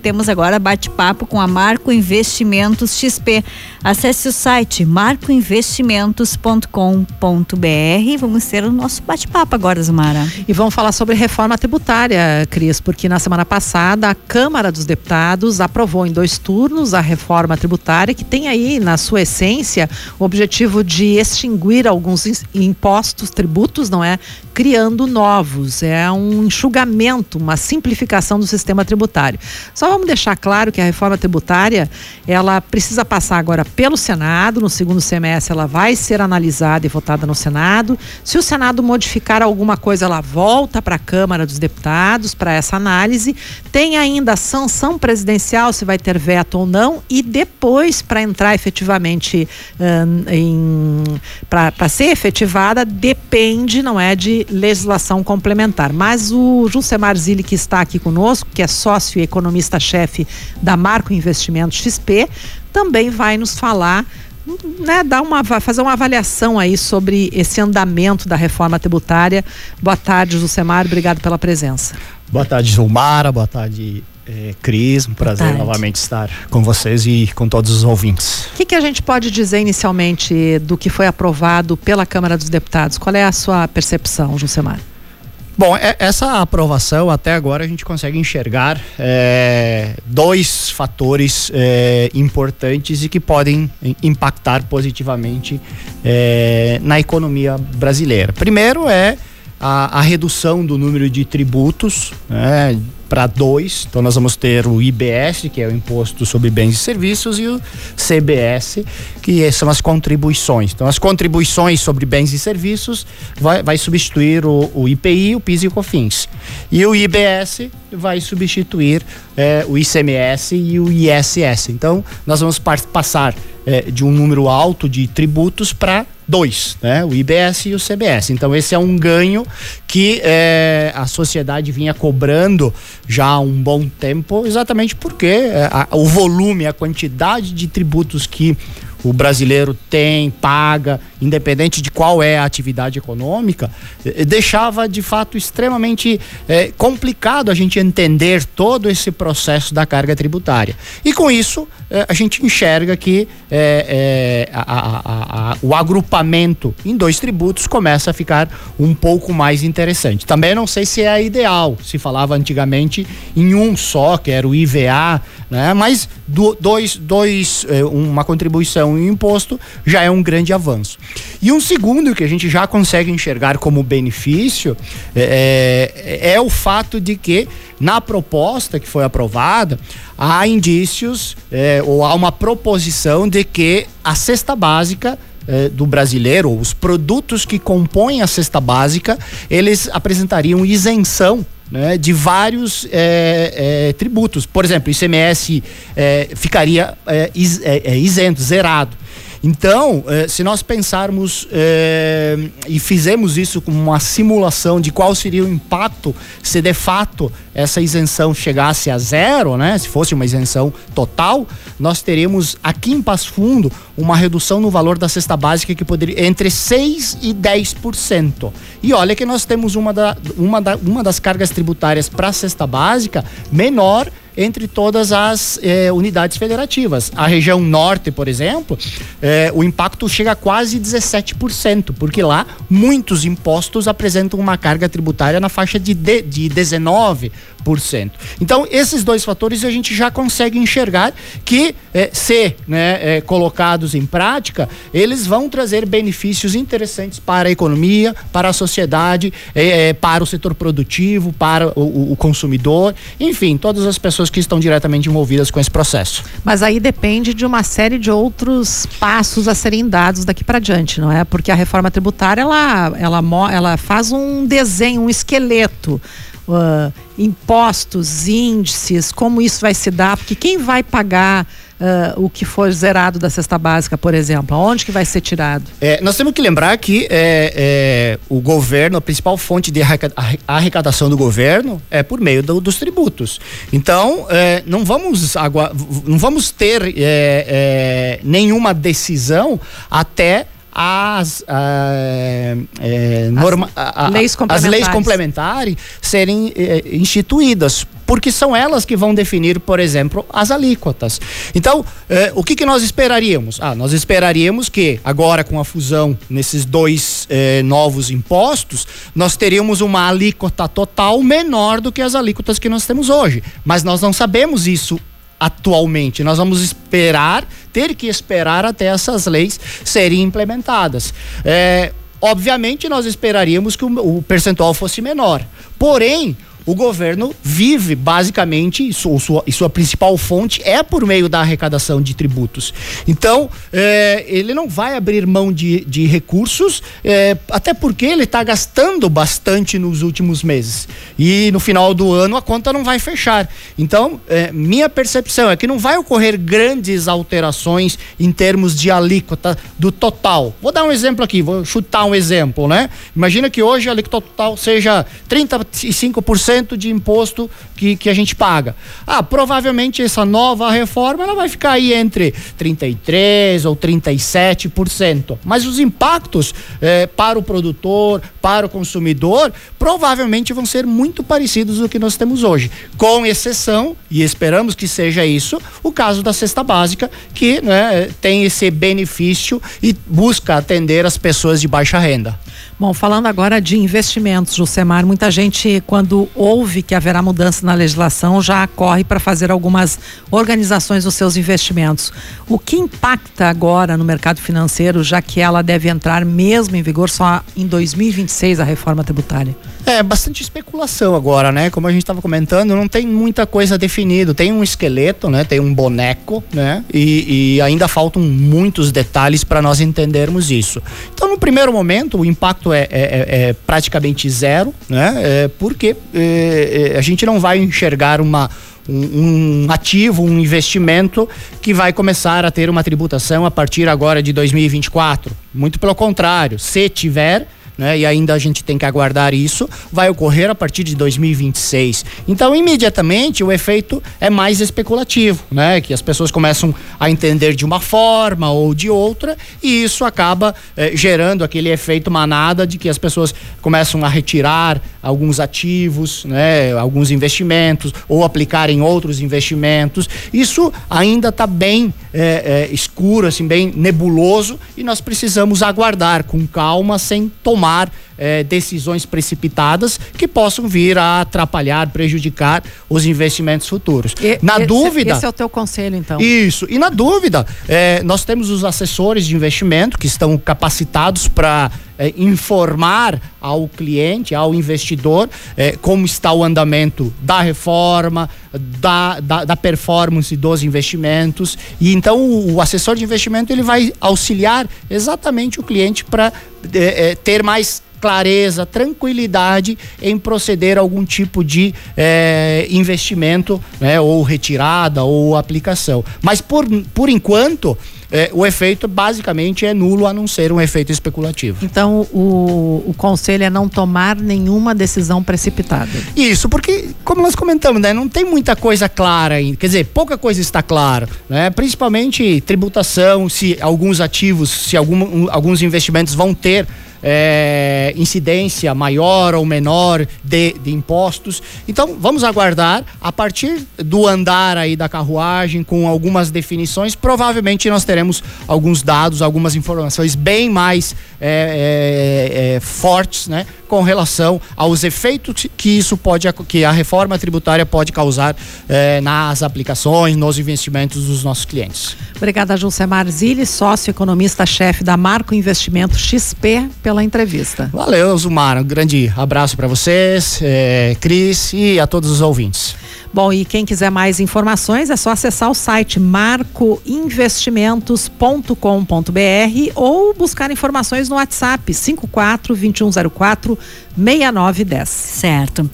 Temos agora bate-papo com a Marco Investimentos XP. Acesse o site marcoinvestimentos.com.br. Vamos ter o nosso bate-papo agora, Zumara. E vamos falar sobre reforma tributária, Cris, porque na semana passada a Câmara dos Deputados aprovou em dois turnos a reforma tributária, que tem aí, na sua essência, o objetivo de extinguir alguns impostos, tributos, não é? Criando novos. É um enxugamento, uma simplificação do sistema tributário. Só vamos deixar claro que a reforma tributária, ela precisa passar agora pelo Senado, no segundo semestre ela vai ser analisada e votada no Senado. Se o Senado modificar alguma coisa, ela volta para a Câmara dos Deputados para essa análise. Tem ainda a sanção presidencial, se vai ter veto ou não, e depois para entrar efetivamente para ser efetivada, depende, não é, de legislação complementar. Mas o Jusemar Zilli, que está aqui conosco, que é sócio e economista chefe da Marco Investimentos XP, também vai nos falar né, dar uma, fazer uma avaliação aí sobre esse andamento da reforma tributária. Boa tarde, Jusemar, obrigado pela presença. Boa tarde, Gilmara, boa tarde, é, Cris, um prazer novamente estar com vocês e com todos os ouvintes. O que, que, a gente pode dizer inicialmente do que foi aprovado pela Câmara dos Deputados? Qual é a sua percepção, Jusemar? Bom, é, essa aprovação até agora a gente consegue enxergar é, dois fatores é, importantes e que podem impactar positivamente é, na economia brasileira. Primeiro é a, a redução do número de tributos, né, para dois. Então nós vamos ter o IBS, que é o Imposto sobre Bens e Serviços, e o CBS, que são as contribuições. Então as contribuições sobre bens e serviços vai, vai substituir o, o IPI, o PIS e o COFINS. E o IBS vai substituir é, o ICMS e o ISS. Então nós vamos passar é, de um número alto de tributos para dois, né? O IBS e o CBS. Então esse é um ganho que é, a sociedade vinha cobrando já há um bom tempo, exatamente porque é, a, o volume, a quantidade de tributos que o brasileiro tem, paga, independente de qual é a atividade econômica, eh, deixava de fato extremamente eh, complicado a gente entender todo esse processo da carga tributária. E com isso, eh, a gente enxerga que a, a, a, o agrupamento em dois tributos começa a ficar um pouco mais interessante. Também não sei se é ideal, se falava antigamente em um só, que era o IVA, né? mas do, dois, dois, uma contribuição isenção em imposto já é um grande avanço. E um segundo que a gente já consegue enxergar como benefício é, é, é o fato de que na proposta que foi aprovada há indícios é, ou há uma proposição de que a cesta básica é, do brasileiro, os produtos que compõem a cesta básica, eles apresentariam isenção né, de vários é, é, tributos. Por exemplo, ICMS é, ficaria é, isento, zerado. Então, eh, se nós pensarmos eh, e fizemos isso como uma simulação de qual seria o impacto se de fato essa isenção chegasse a zero, né? Se fosse uma isenção total, nós teríamos aqui em Passo Fundo uma redução no valor da cesta básica que poderia entre 6 e 10%. E olha que nós temos uma, da, uma, da, uma das cargas tributárias para a cesta básica menor entre todas as eh, unidades federativas. A região norte, por exemplo, eh, o impacto chega a quase 17%, porque lá muitos impostos apresentam uma carga tributária na faixa de, de, de 19%. Então, esses dois fatores a gente já consegue enxergar que, eh, se né, colocados em prática, eles vão trazer benefícios interessantes para a economia, para a sociedade, para o setor produtivo, para o, o consumidor, enfim, todas as pessoas pessoas que estão diretamente envolvidas com esse processo. Mas aí depende de uma série de outros passos a serem dados daqui para diante, não é? Porque a reforma tributária ela, ela, ela faz um desenho, um esqueleto. Uh, impostos, índices, como isso vai se dar, porque quem vai pagar uh, o que for zerado da cesta básica, por exemplo? Onde que vai ser tirado? É, nós temos que lembrar que é, é, o governo, a principal fonte de arrecadação do governo é por meio do, dos tributos. Então, é, não, vamos não vamos ter é, é, nenhuma decisão até as, é, é, norma, as, a, leis as leis complementares serem é, instituídas porque são elas que vão definir, por exemplo, as alíquotas. Então, eh, o que, que nós esperaríamos? Ah, nós esperaríamos que agora com a fusão nesses dois eh, novos impostos, nós teríamos uma alíquota total menor do que as alíquotas que nós temos hoje. Mas nós não sabemos isso atualmente. Nós vamos esperar, ter que esperar até essas leis serem implementadas. É, obviamente, nós esperaríamos que o, o percentual fosse menor. Porém, o governo vive basicamente, e sua, sua principal fonte é por meio da arrecadação de tributos. Então, é, ele não vai abrir mão de, de recursos, é, até porque ele está gastando bastante nos últimos meses. E no final do ano a conta não vai fechar. Então, é, minha percepção é que não vai ocorrer grandes alterações em termos de alíquota do total. Vou dar um exemplo aqui, vou chutar um exemplo, né? Imagina que hoje a alíquota total seja 35% de imposto que, que a gente paga. Ah, provavelmente essa nova reforma ela vai ficar aí entre 33% ou 37%. Mas os impactos eh, para o produtor, para o consumidor, provavelmente vão ser muito parecidos do que nós temos hoje. Com exceção, e esperamos que seja isso, o caso da cesta básica, que né, tem esse benefício e busca atender as pessoas de baixa renda. Bom, falando agora de investimentos, Jusemar, muita gente, quando ouve que haverá mudança na legislação, já corre para fazer algumas organizações dos seus investimentos. O que impacta agora no mercado financeiro, já que ela deve entrar mesmo em vigor só em 2026, a reforma tributária? É, bastante especulação agora, né? Como a gente estava comentando, não tem muita coisa definida. Tem um esqueleto, né? Tem um boneco, né? E, e ainda faltam muitos detalhes para nós entendermos isso. Então, no primeiro momento, o impacto é, é, é, é praticamente zero, né? É, porque é, a gente não vai enxergar uma um, um, ativo, um investimento que vai começar a ter uma tributação a partir agora de 2024. Muito pelo contrário, se tiver, né? E ainda a gente tem que aguardar isso, vai ocorrer a partir de 2026. Então, imediatamente, o efeito é mais especulativo, né? Que as pessoas começam a entender de uma forma ou de outra, e isso acaba eh, gerando aquele efeito manada de que as pessoas começam a retirar alguns ativos, né? Alguns investimentos, ou aplicar em outros investimentos. Isso ainda está bem eh, eh, escuro, assim, bem nebuloso, e nós precisamos aguardar com calma, sem tomar tomar eh, decisões precipitadas que possam vir a atrapalhar, prejudicar os investimentos futuros. E, na esse, dúvida. Esse é o teu conselho, então. Isso. E na dúvida, eh, nós temos os assessores de investimento que estão capacitados para é, informar ao cliente, ao investidor, é, como está o andamento da reforma, da, da, da, performance dos investimentos. E então o, o, assessor de investimento ele vai auxiliar exatamente o cliente para é, é, ter mais clareza, tranquilidade em proceder a algum tipo de é, investimento, né, ou retirada ou aplicação. Mas por, por enquanto é, o efeito basicamente é nulo a não ser um efeito especulativo. Então o, o conselho é não tomar nenhuma decisão precipitada. Isso, porque, como nós comentamos, né, não tem muita coisa clara ainda. Quer dizer, pouca coisa está clara, né? Principalmente tributação, se alguns ativos, se algum, alguns investimentos vão ter é, incidência maior ou menor de, de impostos. Então, vamos aguardar. A partir do andar aí da carruagem, com algumas definições, provavelmente nós teremos alguns dados, algumas informações bem mais é, é, é fortes, né? Com relação aos efeitos que isso pode, que a reforma tributária pode causar é, nas aplicações, nos investimentos dos nossos clientes. Obrigada, Julcemar Zilli, sócio economista-chefe da Marco Investimento XP pela entrevista. Valeu, Zumar. Um grande abraço para vocês, é, Cris e a todos os ouvintes. Bom, e quem quiser mais informações é só acessar o site marcoinvestimentos.com.br ou buscar informações no WhatsApp 54 2104 6910. Certo.